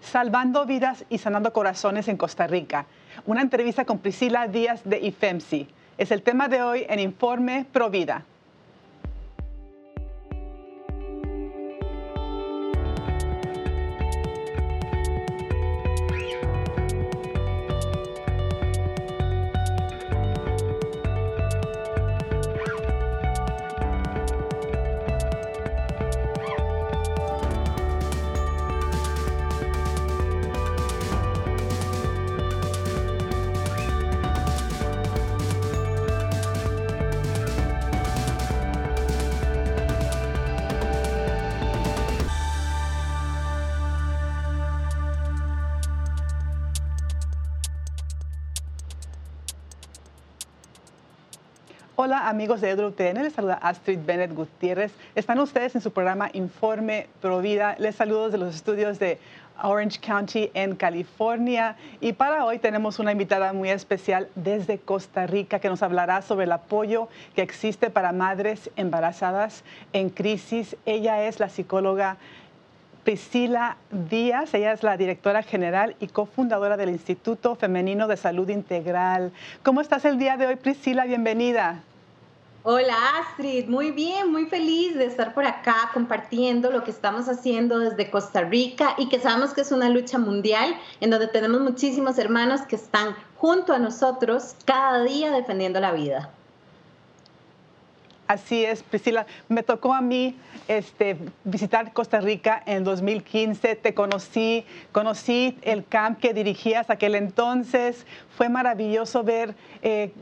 Salvando vidas y sanando corazones en Costa Rica. Una entrevista con Priscila Díaz de IFEMSI. Es el tema de hoy en Informe Pro Hola amigos de EWTN, les saluda Astrid Bennett Gutiérrez. Están ustedes en su programa Informe Provida. Les saludo desde los estudios de Orange County en California. Y para hoy tenemos una invitada muy especial desde Costa Rica que nos hablará sobre el apoyo que existe para madres embarazadas en crisis. Ella es la psicóloga Priscila Díaz, ella es la directora general y cofundadora del Instituto Femenino de Salud Integral. ¿Cómo estás el día de hoy, Priscila? Bienvenida. Hola Astrid, muy bien, muy feliz de estar por acá compartiendo lo que estamos haciendo desde Costa Rica y que sabemos que es una lucha mundial en donde tenemos muchísimos hermanos que están junto a nosotros cada día defendiendo la vida. Así es, Priscila. Me tocó a mí este, visitar Costa Rica en 2015. Te conocí, conocí el camp que dirigías aquel entonces. Fue maravilloso ver eh,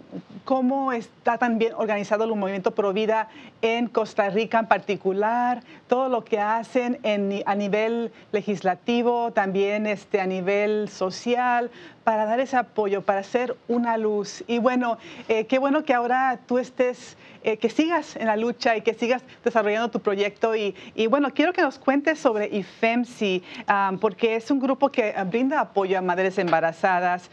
cómo está tan bien organizado el movimiento Pro Vida en Costa Rica en particular, todo lo que hacen a nivel legislativo, también este, a nivel social, para dar ese apoyo, para hacer una luz. Y bueno, eh, qué bueno que ahora tú estés, eh, que sigas en la lucha y que sigas desarrollando tu proyecto. Y, bueno, quiero que nos cuentes sobre IFEMSI, porque es un grupo que brinda apoyo a madres embarazadas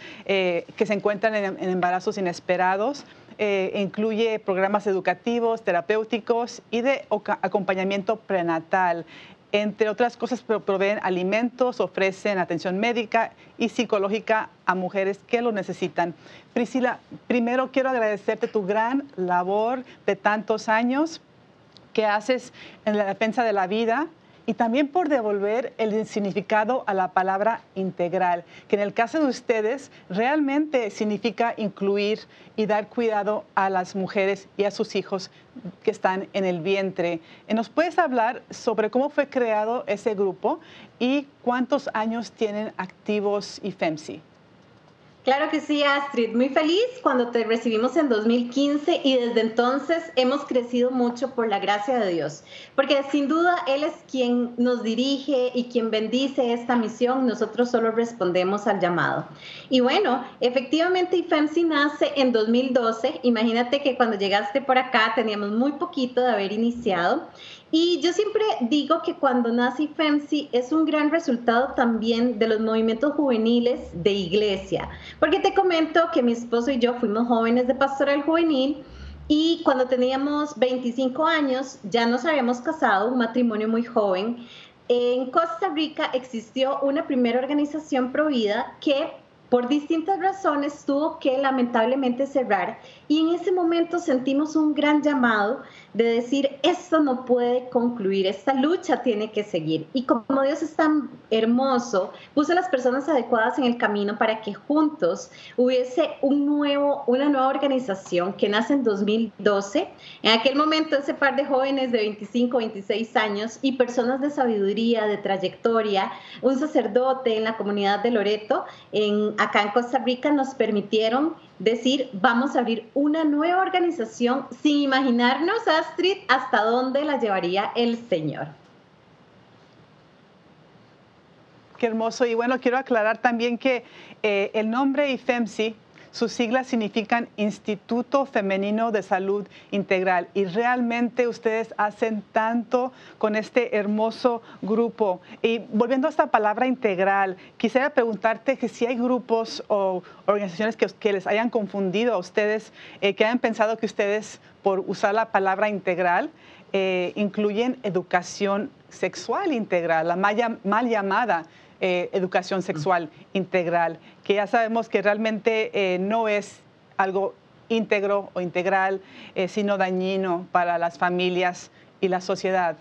que se encuentran en, embarazos inesperados. incluye programas educativos, terapéuticos y de acompañamiento prenatal. Entre otras cosas, proveen alimentos, ofrecen atención médica y psicológica a mujeres que lo necesitan. Priscila, primero quiero agradecerte tu gran labor de tantos años que haces en la defensa de la vida, y también por devolver el significado a la palabra integral, que en el caso de ustedes realmente significa incluir y dar cuidado a las mujeres y a sus hijos que están en el vientre. ¿Nos puedes hablar sobre cómo fue creado ese grupo y cuántos años tienen activos IFEMSI? Claro que sí, Astrid. Muy feliz cuando te recibimos en 2015 y desde entonces hemos crecido mucho por la gracia de Dios, porque sin duda Él es quien nos dirige y quien bendice esta misión. Nosotros solo respondemos al llamado. Y bueno, efectivamente IFEMSI nace en 2012. Imagínate que cuando llegaste por acá teníamos muy poquito de haber iniciado y yo siempre digo que cuando nace FEMSI es un gran resultado también de los movimientos juveniles de iglesia, porque te comento que mi esposo y yo fuimos jóvenes de pastoral juvenil y cuando teníamos 25 años ya nos habíamos casado, un matrimonio muy joven. En Costa Rica existió una primera organización provida que por distintas razones tuvo que lamentablemente cerrar y en ese momento sentimos un gran llamado de decir, esto no puede concluir, esta lucha tiene que seguir. Y como Dios es tan hermoso, puso a las personas adecuadas en el camino para que juntos hubiese un nuevo, una nueva organización que nace en 2012. En aquel momento ese par de jóvenes de 25, 26 años y personas de sabiduría, de trayectoria, un sacerdote en la comunidad de Loreto, en, acá en Costa Rica, nos permitieron decir, vamos a abrir una nueva organización sin imaginarnos, Astrid, hasta dónde la llevaría el Señor. Qué hermoso. Y bueno, quiero aclarar también que eh, el nombre IFEMSI sus siglas significan Instituto Femenino de Salud Integral y realmente ustedes hacen tanto con este hermoso grupo. Y volviendo a esta palabra integral, quisiera preguntarte que si hay grupos o organizaciones que, les hayan confundido a ustedes, eh, que hayan pensado que ustedes por usar la palabra integral eh, incluyen educación sexual integral, la mal, llamada eh, educación sexual integral, que ya sabemos que realmente eh, no es algo íntegro o integral, eh, sino dañino para las familias y la sociedad.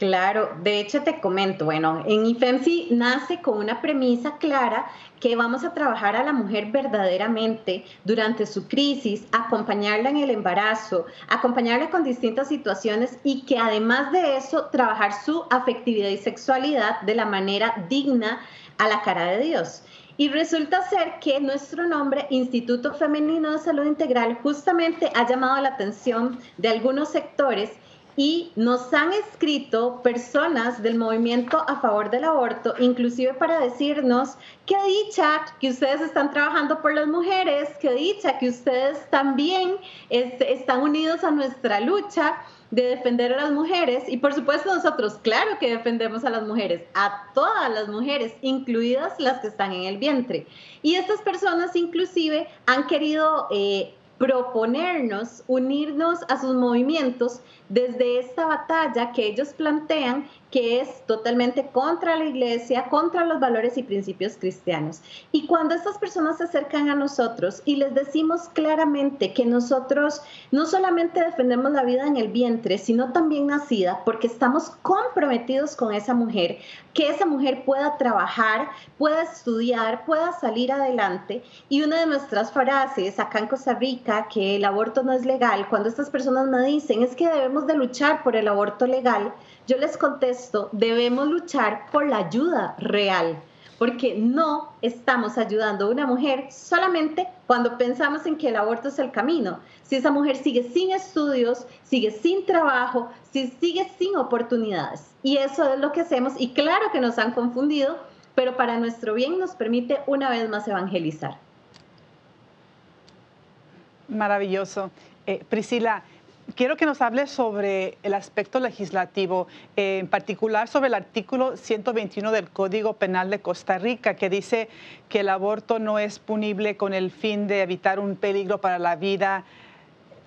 Claro, de hecho te comento, bueno, en IFEMSI nace con una premisa clara que vamos a trabajar a la mujer verdaderamente durante su crisis, acompañarla en el embarazo, acompañarla con distintas situaciones y que además de eso trabajar su afectividad y sexualidad de la manera digna a la cara de Dios. Y resulta ser que nuestro nombre, Instituto Femenino de Salud Integral, justamente ha llamado la atención de algunos sectores y nos han escrito personas del movimiento a favor del aborto, inclusive para decirnos qué dicha que ustedes están trabajando por las mujeres, qué dicha que ustedes también están unidos a nuestra lucha de defender a las mujeres y por supuesto nosotros, claro que defendemos a las mujeres, a todas las mujeres, incluidas las que están en el vientre. Y estas personas inclusive han querido eh, proponernos, unirnos a sus movimientos desde esta batalla que ellos plantean que es totalmente contra la iglesia, contra los valores y principios cristianos. Y cuando estas personas se acercan a nosotros y les decimos claramente que nosotros no solamente defendemos la vida en el vientre, sino también nacida, porque estamos comprometidos con esa mujer, que esa mujer pueda trabajar, pueda estudiar, pueda salir adelante. Y una de nuestras frases acá en Costa Rica, que el aborto no es legal, cuando estas personas me dicen es que debemos de luchar por el aborto legal, yo les contesto, debemos luchar por la ayuda real, porque no estamos ayudando a una mujer solamente cuando pensamos en que el aborto es el camino. Si esa mujer sigue sin estudios, sigue sin trabajo, si sigue sin oportunidades. Y eso es lo que hacemos y claro que nos han confundido, pero para nuestro bien nos permite una vez más evangelizar. Maravilloso. Eh, Priscila, quiero que nos hable sobre el aspecto legislativo, en particular sobre el artículo 121 del Código Penal de Costa Rica, que dice que el aborto no es punible con el fin de evitar un peligro para la vida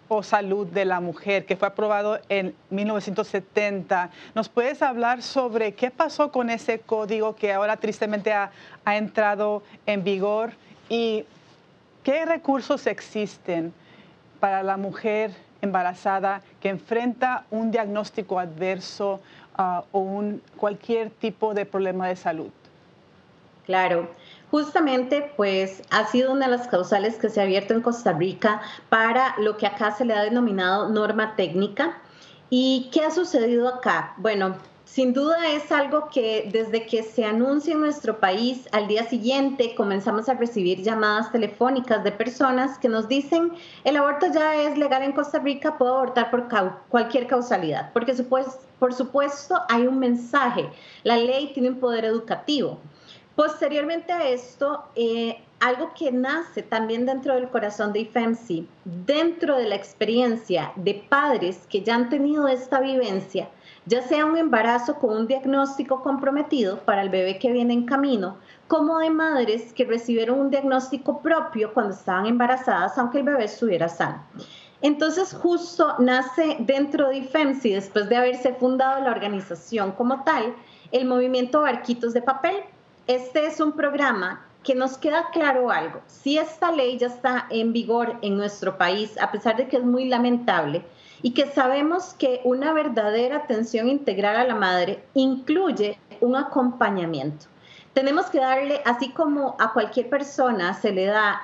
o salud de la mujer, que fue aprobado en 1970. ¿Nos puedes hablar sobre qué pasó con ese código que ahora tristemente ha, ha entrado en vigor y qué recursos existen para la mujer embarazada que enfrenta un diagnóstico adverso ah, o un, cualquier tipo de problema de salud? Claro, justamente pues ha sido una de las causales que se ha abierto en Costa Rica para lo que acá se le ha denominado norma técnica. ¿Y qué ha sucedido acá? Bueno, sin duda es algo que desde que se anuncia en nuestro país, al día siguiente comenzamos a recibir llamadas telefónicas de personas que nos dicen, el aborto ya es legal en Costa Rica, puedo abortar por cualquier causalidad, porque por supuesto hay un mensaje, la ley tiene un poder educativo. Posteriormente a esto, eh, algo que nace también dentro del corazón de IFEMSI, dentro de la experiencia de padres que ya han tenido esta vivencia, ya sea un embarazo con un diagnóstico comprometido para el bebé que viene en camino, como de madres que recibieron un diagnóstico propio cuando estaban embarazadas, aunque el bebé estuviera sano. Entonces, justo nace dentro de IFEMSI, después de haberse fundado la organización como tal, el movimiento Barquitos de Papel. Este es un programa que nos queda claro algo. Si esta ley ya está en vigor en nuestro país, a pesar de que es muy lamentable, y que sabemos que una verdadera atención integral a la madre incluye un acompañamiento. Tenemos que darle, así como a cualquier persona se le da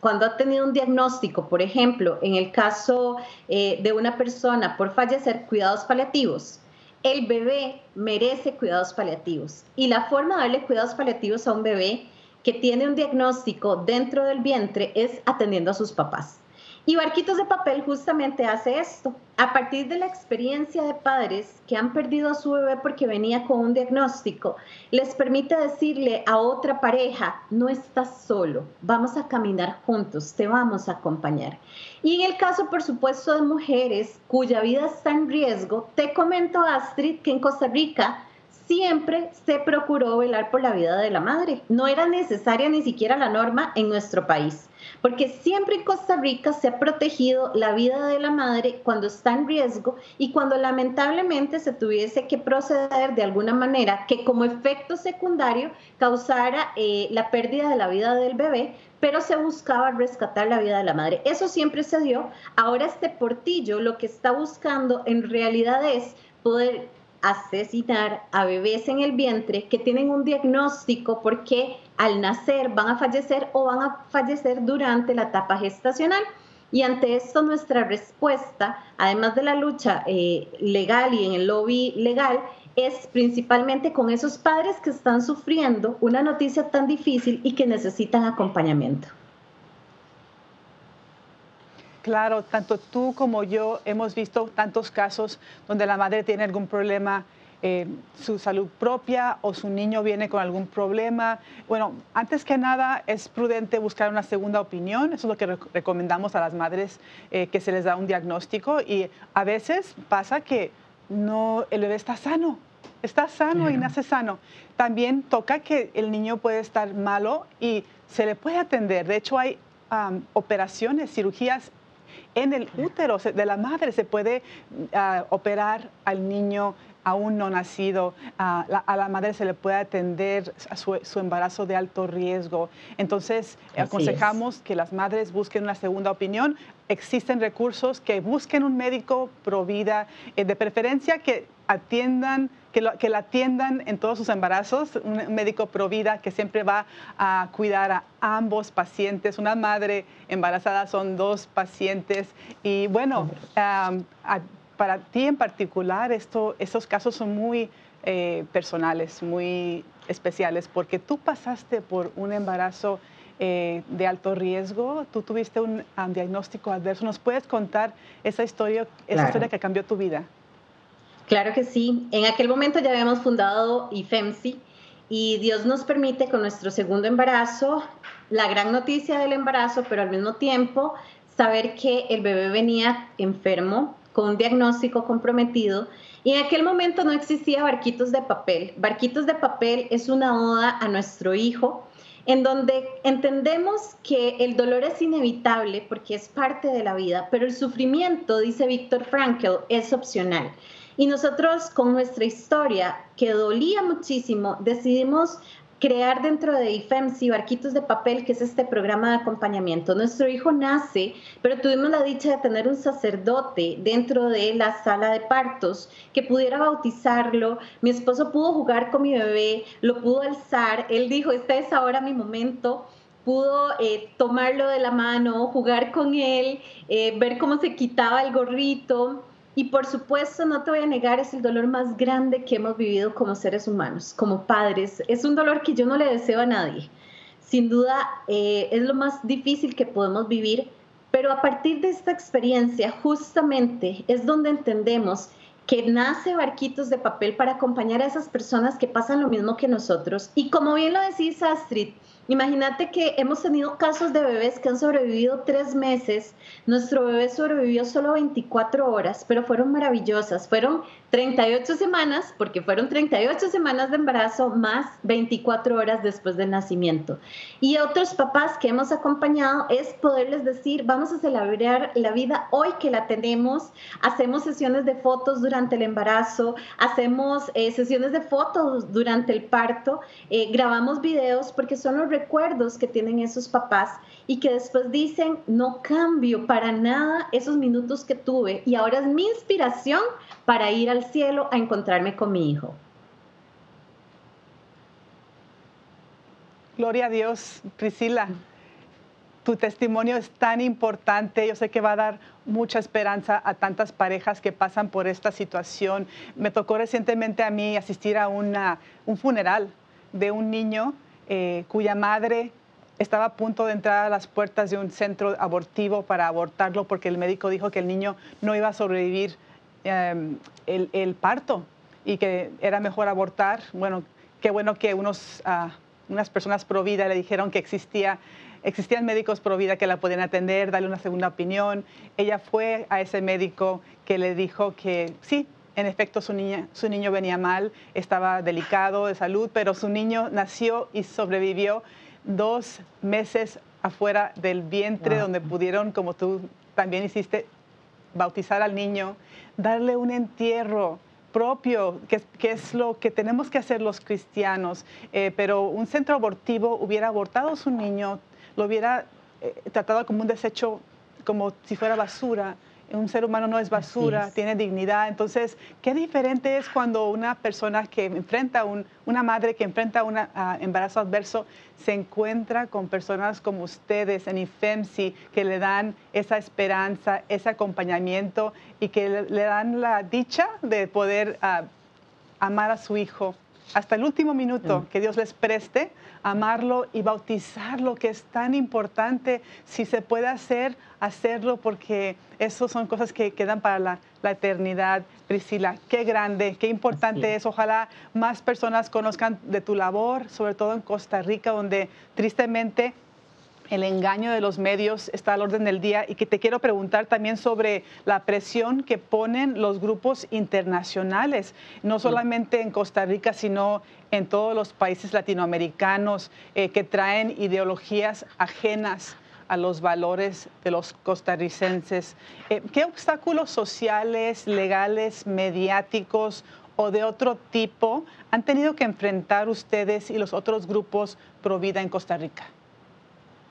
cuando ha tenido un diagnóstico, por ejemplo, en el caso eh, de una persona por fallecer, cuidados paliativos, el bebé merece cuidados paliativos. Y la forma de darle cuidados paliativos a un bebé que tiene un diagnóstico dentro del vientre es atendiendo a sus papás. Y Barquitos de Papel justamente hace esto. A partir de la experiencia de padres que han perdido a su bebé porque venía con un diagnóstico, les permite decirle a otra pareja, no estás solo, vamos a caminar juntos, te vamos a acompañar. Y en el caso, por supuesto, de mujeres cuya vida está en riesgo, te comento, Astrid, que en Costa Rica siempre se procuró velar por la vida de la madre. No era necesaria ni siquiera la norma en nuestro país. Porque siempre en Costa Rica se ha protegido la vida de la madre cuando está en riesgo y cuando lamentablemente se tuviese que proceder de alguna manera que como efecto secundario causara eh, la pérdida de la vida del bebé, pero se buscaba rescatar la vida de la madre. Eso siempre se dio. Ahora este portillo lo que está buscando en realidad es poder asesinar a bebés en el vientre que tienen un diagnóstico porque al nacer van a fallecer o van a fallecer durante la etapa gestacional. Y ante esto nuestra respuesta, además de la lucha eh, legal y en el lobby legal, es principalmente con esos padres que están sufriendo una noticia tan difícil y que necesitan acompañamiento. Claro, tanto tú como yo hemos visto tantos casos donde la madre tiene algún problema, eh, su salud propia o su niño viene con algún problema. Bueno, antes que nada es prudente buscar una segunda opinión. Eso es lo que recomendamos a las madres eh, que se les da un diagnóstico y a veces pasa que no, el bebé está sano, está sano y nace sano. También toca que el niño puede estar malo y se le puede atender. De hecho, hay operaciones, cirugías en el útero de la madre se puede ah, operar al niño aún no nacido, a la, madre se le puede atender a su, embarazo de alto riesgo. Entonces, aconsejamos que las madres busquen una segunda opinión. Existen recursos que busquen un médico pro vida, eh, de preferencia que atiendan que, que, la atiendan en todos sus embarazos, un médico pro vida que siempre va a cuidar a ambos pacientes. Una madre embarazada son dos pacientes y bueno, para ti en particular esto, estos casos son muy eh, personales, muy especiales, porque tú pasaste por un embarazo eh, de alto riesgo, tú tuviste un, diagnóstico adverso. ¿Nos puedes contar esa historia, esa historia que cambió tu vida? Claro que sí. En aquel momento ya habíamos fundado IFEMSI y Dios nos permite con nuestro segundo embarazo, la gran noticia del embarazo, pero al mismo tiempo saber que el bebé venía enfermo, con un diagnóstico comprometido. Y en aquel momento no existía barquitos de papel. Barquitos de papel es una oda a nuestro hijo, en donde entendemos que el dolor es inevitable porque es parte de la vida, pero el sufrimiento, dice Víctor Frankl, es opcional. Y nosotros con nuestra historia, que dolía muchísimo, decidimos crear dentro de IFEMSI Barquitos de Papel, que es este programa de acompañamiento. Nuestro hijo nace, pero tuvimos la dicha de tener un sacerdote dentro de la sala de partos que pudiera bautizarlo. Mi esposo pudo jugar con mi bebé, lo pudo alzar. Él dijo, este es ahora mi momento pudo eh, tomarlo de la mano, jugar con él, eh, ver cómo se quitaba el gorrito. Y por supuesto, no te voy a negar, es el dolor más grande que hemos vivido como seres humanos, como padres. Es un dolor que yo no le deseo a nadie. Sin duda, eh, es lo más difícil que podemos vivir, pero a partir de esta experiencia, justamente es donde entendemos que nace Barquitos de Papel para acompañar a esas personas que pasan lo mismo que nosotros. Y como bien lo decís, Astrid, Imagínate que hemos tenido casos de bebés que han sobrevivido tres meses. Nuestro bebé sobrevivió solo 24 horas, pero fueron maravillosas. Fueron 38 semanas, porque fueron 38 semanas de embarazo más 24 horas después del nacimiento. Y otros papás que hemos acompañado es poderles decir, vamos a celebrar la vida hoy que la tenemos. Hacemos sesiones de fotos durante el embarazo, hacemos eh, sesiones de fotos durante el parto, eh, grabamos videos porque son los recuerdos que tienen esos papás y que después dicen, no cambio para nada esos minutos que tuve y ahora es mi inspiración para ir al cielo a encontrarme con mi hijo. Gloria a Dios, Priscila. Tu testimonio es tan importante. Yo sé que va a dar mucha esperanza a tantas parejas que pasan por esta situación. Me tocó recientemente a mí asistir a una, un funeral de un niño eh, cuya madre estaba a punto de entrar a las puertas de un centro abortivo para abortarlo porque el médico dijo que el niño no iba a sobrevivir Em, el, parto y que era mejor abortar. Bueno, qué bueno que unos, ah, unas personas pro vida le dijeron que existía, existían médicos pro vida que la podían atender, darle una segunda opinión. Ella fue a ese médico que le dijo que sí, en efecto su, niña, su niño venía mal, estaba delicado de salud, pero su niño nació y sobrevivió dos meses afuera del vientre donde pudieron, como tú también hiciste, bautizar al niño, darle un entierro propio, que, es lo que tenemos que hacer los cristianos. Eh, pero un centro abortivo hubiera abortado a su niño, lo hubiera eh, tratado como un desecho, como si fuera basura un ser humano no es basura, tiene dignidad. Entonces, qué diferente es cuando una persona que enfrenta, un, una madre que enfrenta un embarazo adverso, se encuentra con personas como ustedes en IFEMSI que le dan esa esperanza, ese acompañamiento y que le, dan la dicha de poder ah, amar a su hijo hasta el último minuto que Dios les preste, amarlo y bautizarlo, que es tan importante. Si se puede hacer, hacerlo, porque eso son cosas que quedan para la, eternidad. Priscila, qué grande, qué importante es. Ojalá más personas conozcan de tu labor, sobre todo en Costa Rica, donde tristemente el engaño de los medios está al orden del día y que te quiero preguntar también sobre la presión que ponen los grupos internacionales, no solamente en Costa Rica, sino en todos los países latinoamericanos eh, que traen ideologías ajenas a los valores de los costarricenses. Eh, ¿Qué obstáculos sociales, legales, mediáticos o de otro tipo han tenido que enfrentar ustedes y los otros grupos pro vida en Costa Rica?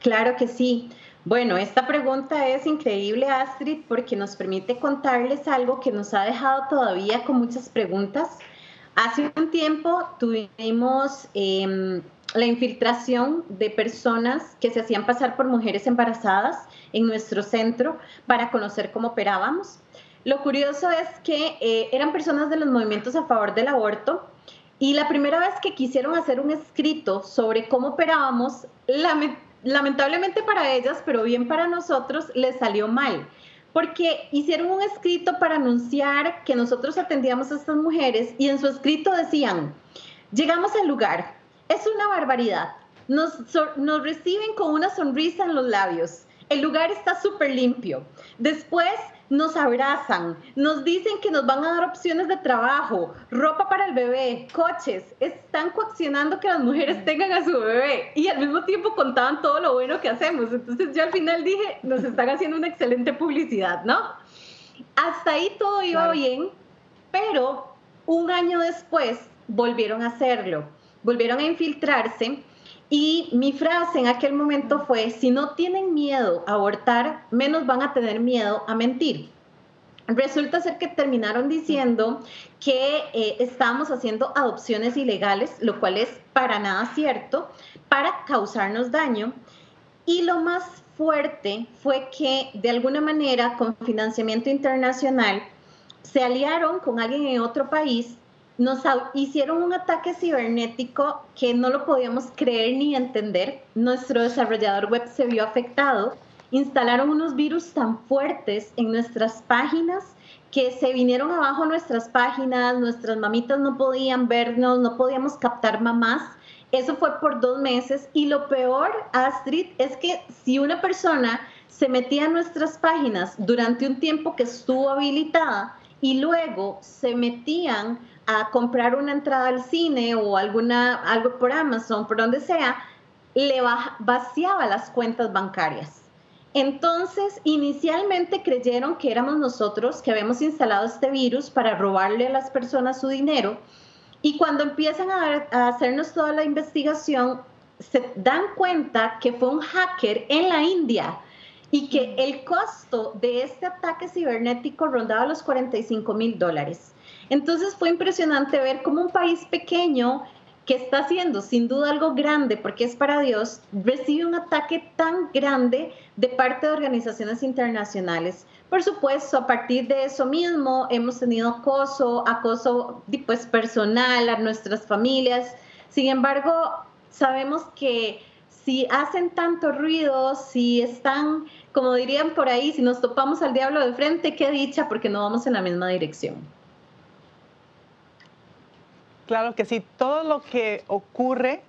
Claro que sí. Bueno, esta pregunta es increíble, Astrid, porque nos permite contarles algo que nos ha dejado todavía con muchas preguntas. Hace un tiempo tuvimos em, la infiltración de personas que se hacían pasar por mujeres embarazadas en nuestro centro para conocer cómo operábamos. Lo curioso es que eh, eran personas de los movimientos a favor del aborto y la primera vez que quisieron hacer un escrito sobre cómo operábamos, la lamentablemente para ellas, pero bien para nosotros, les salió mal, porque hicieron un escrito para anunciar que nosotros atendíamos a estas mujeres y en su escrito decían, llegamos al lugar, es una barbaridad, nos, reciben con una sonrisa en los labios, el lugar está súper limpio, después nos abrazan, nos dicen que nos van a dar opciones de trabajo, ropa para el bebé, coches, están coaccionando que las mujeres tengan a su bebé y al mismo tiempo contaban todo lo bueno que hacemos. Entonces yo al final dije, nos están haciendo una excelente publicidad, ¿no? Hasta ahí todo iba bien, pero un año después volvieron a hacerlo, volvieron a infiltrarse y mi frase en aquel momento fue, si no tienen miedo a abortar, menos van a tener miedo a mentir. Resulta ser que terminaron diciendo que eh, estábamos haciendo adopciones ilegales, lo cual es para nada cierto, para causarnos daño. Y lo más fuerte fue que de alguna manera con financiamiento internacional se aliaron con alguien en otro país nos hicieron un ataque cibernético que no lo podíamos creer ni entender. Nuestro desarrollador web se vio afectado. Instalaron unos virus tan fuertes en nuestras páginas que se vinieron abajo nuestras páginas, nuestras mamitas no podían vernos, no podíamos captar mamás. Eso fue por dos meses y lo peor, Astrid, es que si una persona se metía a nuestras páginas durante un tiempo que estuvo habilitada y luego se metían a comprar una entrada al cine o alguna, algo por Amazon, por donde sea, le vaciaba las cuentas bancarias. Entonces, inicialmente creyeron que éramos nosotros que habíamos instalado este virus para robarle a las personas su dinero y cuando empiezan a, a hacernos toda la investigación, se dan cuenta que fue un hacker en la India y que el costo de este ataque cibernético rondaba los 45 mil dólares. Entonces fue impresionante ver cómo un país pequeño que está haciendo sin duda algo grande porque es para Dios, recibe un ataque tan grande de parte de organizaciones internacionales. Por supuesto, a partir de eso mismo hemos tenido acoso, acoso pues, personal a nuestras familias. Sin embargo, sabemos que si hacen tanto ruido, si están, como dirían por ahí, si nos topamos al diablo de frente, qué dicha porque no vamos en la misma dirección. Claro que sí, todo lo que ocurre,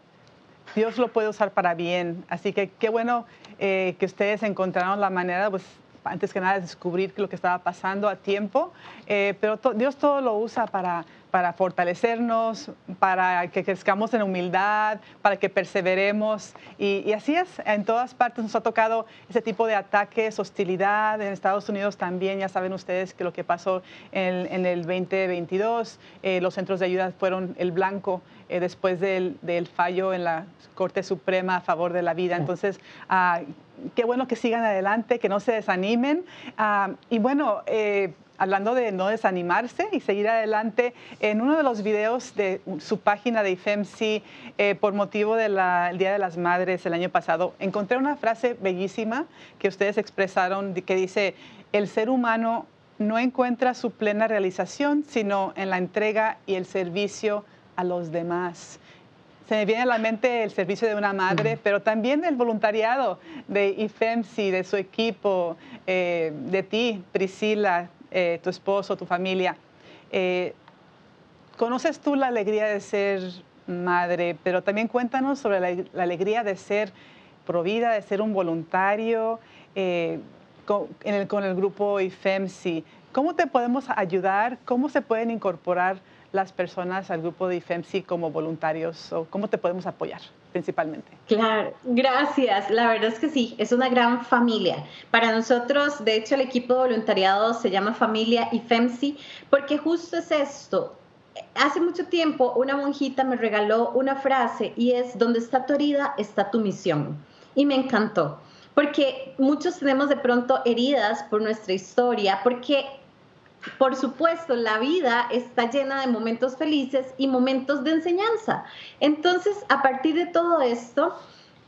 Dios lo puede usar para bien. Así que qué bueno eh, que ustedes encontraron la manera, pues antes que nada, de descubrir lo que estaba pasando a tiempo. Eh, pero Dios todo lo usa para, para fortalecernos, para que crezcamos en humildad, para que perseveremos. Y, así es, en todas partes nos ha tocado ese tipo de ataques, hostilidad. En Estados Unidos también, ya saben ustedes que lo que pasó en, el 2022, eh, los centros de ayuda fueron el blanco eh, después del, fallo en la Corte Suprema a favor de la vida. Entonces, ah, qué bueno que sigan adelante, que no se desanimen. Ah, y bueno, eh, hablando de no desanimarse y seguir adelante, en uno de los videos de su página de IFEMSI, eh, por motivo del Día de las Madres el año pasado, encontré una frase bellísima que ustedes expresaron que dice, el ser humano no encuentra su plena realización, sino en la entrega y el servicio a los demás. Se me viene a la mente el servicio de una madre, pero también el voluntariado de IFEMSI, de su equipo, eh, de ti, Priscila, eh, tu esposo, tu familia. Eh, ¿Conoces tú la alegría de ser madre? Pero también cuéntanos sobre la, alegría de ser provida, de ser un voluntario con, el, con el grupo IFEMSI. ¿Cómo te podemos ayudar? ¿Cómo se pueden incorporar las personas al grupo de IFEMSI como voluntarios o cómo te podemos apoyar principalmente? Claro, gracias. La verdad es que sí, es una gran familia. Para nosotros, de hecho, el equipo de voluntariado se llama Familia IFEMSI porque justo es esto. Hace mucho tiempo una monjita me regaló una frase y es, donde está tu herida, está tu misión. Y me encantó, porque muchos tenemos de pronto heridas por nuestra historia, porque por supuesto, la vida está llena de momentos felices y momentos de enseñanza. Entonces, a partir de todo esto,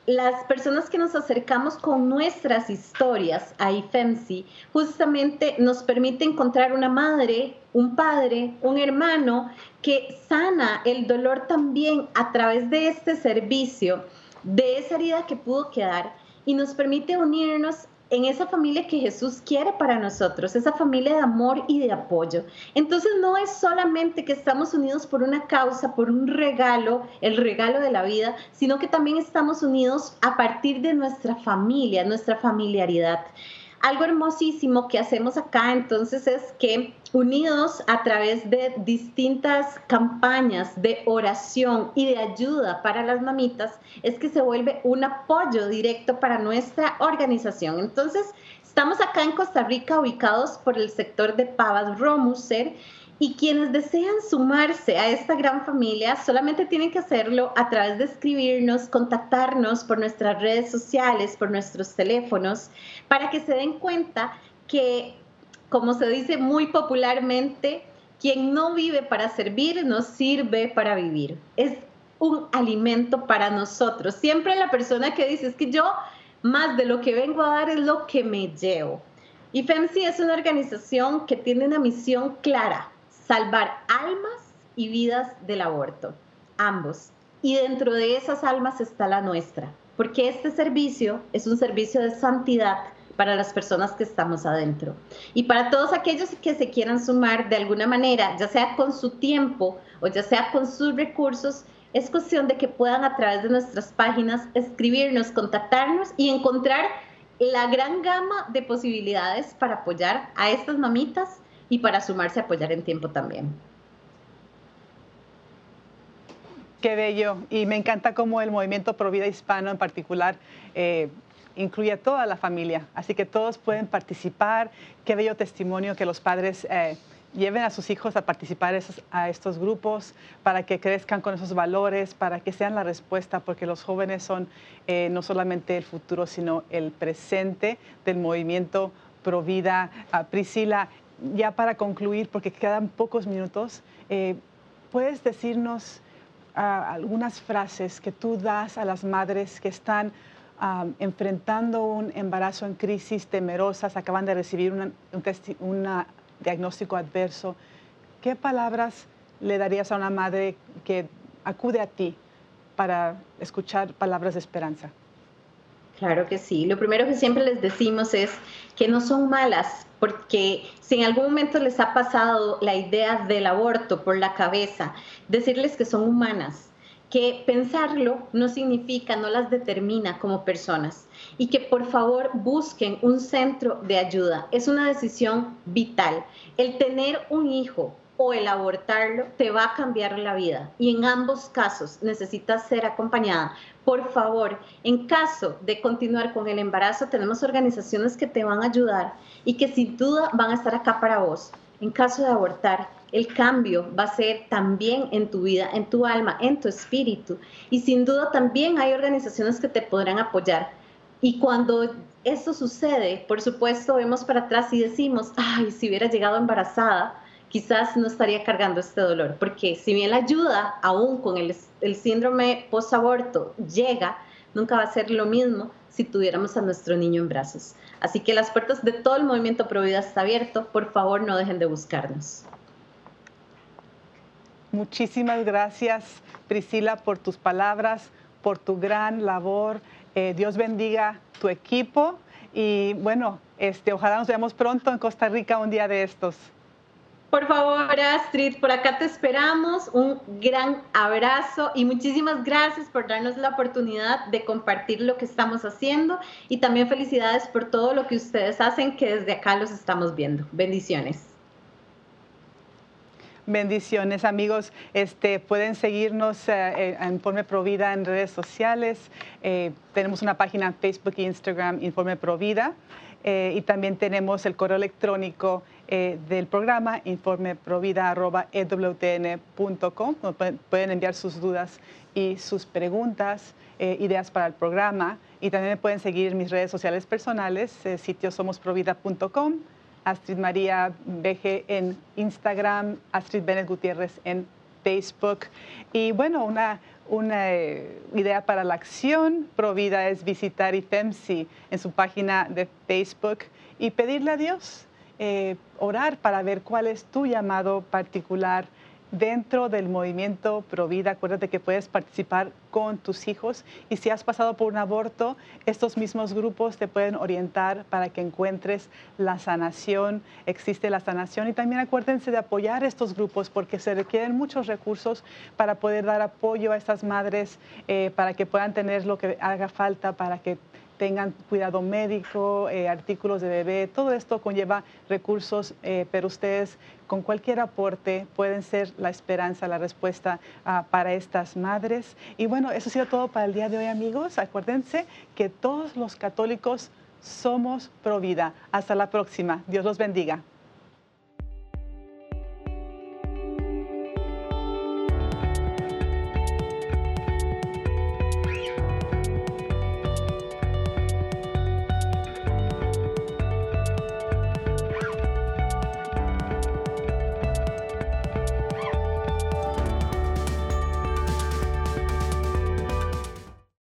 las personas que nos acercamos con nuestras historias a IFEMSI justamente nos permite encontrar una madre, un padre, un hermano que sana el dolor también a través de este servicio, de esa herida que pudo quedar y nos permite unirnos en esa familia que Jesús quiere para nosotros, esa familia de amor y de apoyo. Entonces no es solamente que estamos unidos por una causa, por un regalo, el regalo de la vida, sino que también estamos unidos a partir de nuestra familia, nuestra familiaridad. Algo hermosísimo que hacemos acá entonces es que unidos a través de distintas campañas de oración y de ayuda para las mamitas, es que se vuelve un apoyo directo para nuestra organización. Entonces, estamos acá en Costa Rica ubicados por el sector de Pavas Romuser y quienes desean sumarse a esta gran familia solamente tienen que hacerlo a través de escribirnos, contactarnos por nuestras redes sociales, por nuestros teléfonos, para que se den cuenta que, como se dice muy popularmente, quien no vive para servir, no sirve para vivir. Es un alimento para nosotros. Siempre la persona que dice es que yo más de lo que vengo a dar es lo que me llevo. Y FEMSI es una organización que tiene una misión clara, salvar almas y vidas del aborto, ambos. Y dentro de esas almas está la nuestra, porque este servicio es un servicio de santidad para las personas que estamos adentro. Y para todos aquellos que se quieran sumar de alguna manera, ya sea con su tiempo o ya sea con sus recursos, es cuestión de que puedan a través de nuestras páginas escribirnos, contactarnos y encontrar la gran gama de posibilidades para apoyar a estas mamitas y para sumarse a apoyar en tiempo también. Qué bello. Y me encanta cómo el movimiento Provida Hispano en particular eh, incluye a toda la familia. Así que todos pueden participar. Qué bello testimonio que los padres eh, lleven a sus hijos a participar a estos grupos para que crezcan con esos valores, para que sean la respuesta, porque los jóvenes son eh, no solamente el futuro, sino el presente del movimiento Provida. Uh, Priscila, ya para concluir, porque quedan pocos minutos, eh, ¿puedes decirnos ah, algunas frases que tú das a las madres que están enfrentando un embarazo en crisis, temerosas, acaban de recibir un diagnóstico adverso? ¿Qué palabras le darías a una madre que acude a ti para escuchar palabras de esperanza? Claro que sí. Lo primero que siempre les decimos es que no son malas, porque si en algún momento les ha pasado la idea del aborto por la cabeza, decirles que son humanas, que pensarlo no significa, no las determina como personas y que por favor busquen un centro de ayuda. Es una decisión vital. El tener un hijo o el abortarlo te va a cambiar la vida. Y en ambos casos necesitas ser acompañada. Por favor, en caso de continuar con el embarazo, tenemos organizaciones que te van a ayudar y que sin duda van a estar acá para vos. En caso de abortar, el cambio va a ser también en tu vida, en tu alma, en tu espíritu. Y sin duda también hay organizaciones que te podrán apoyar. Y cuando esto sucede, por supuesto, vemos para atrás y decimos, ay, si hubiera llegado embarazada, quizás no estaría cargando este dolor, porque si bien la ayuda, aún con el, síndrome post-aborto, llega, nunca va a ser lo mismo si tuviéramos a nuestro niño en brazos. Así que las puertas de todo el movimiento Provida está abierto, por favor no dejen de buscarnos. Muchísimas gracias, Priscila, por tus palabras, por tu gran labor. Eh, Dios bendiga tu equipo y bueno, este, ojalá nos veamos pronto en Costa Rica un día de estos. Por favor, Astrid, por acá te esperamos. Un gran abrazo y muchísimas gracias por darnos la oportunidad de compartir lo que estamos haciendo y también felicidades por todo lo que ustedes hacen, que desde acá los estamos viendo. Bendiciones. Bendiciones, amigos. Este, pueden seguirnos eh, en Informe Provida en redes sociales. Eh, tenemos una página en Facebook e Instagram, Informe Provida. Eh, y también tenemos el correo electrónico eh, del programa, informeprovida.ewtn.com, pueden enviar sus dudas y sus preguntas, eh, ideas para el programa. Y también pueden seguir mis redes sociales personales, sitio somosprovida.com, Astrid María BG en Instagram, Astrid Bennett Gutiérrez en Facebook. Y bueno, una una eh, idea para la acción Provida es visitar IFEMSI en su página de Facebook y pedirle a Dios, eh, orar para ver cuál es tu llamado particular dentro del movimiento Provida, acuérdate que puedes participar con tus hijos y si has pasado por un aborto, estos mismos grupos te pueden orientar para que encuentres la sanación, existe la sanación y también acuérdense de apoyar estos grupos porque se requieren muchos recursos para poder dar apoyo a estas madres, eh, para que puedan tener lo que haga falta, para que tengan cuidado médico, eh, artículos de bebé, todo esto conlleva recursos, eh, pero ustedes con cualquier aporte pueden ser la esperanza, la respuesta ah, para estas madres. Y bueno, eso ha sido todo para el día de hoy, amigos. Acuérdense que todos los católicos somos pro vida. Hasta la próxima. Dios los bendiga.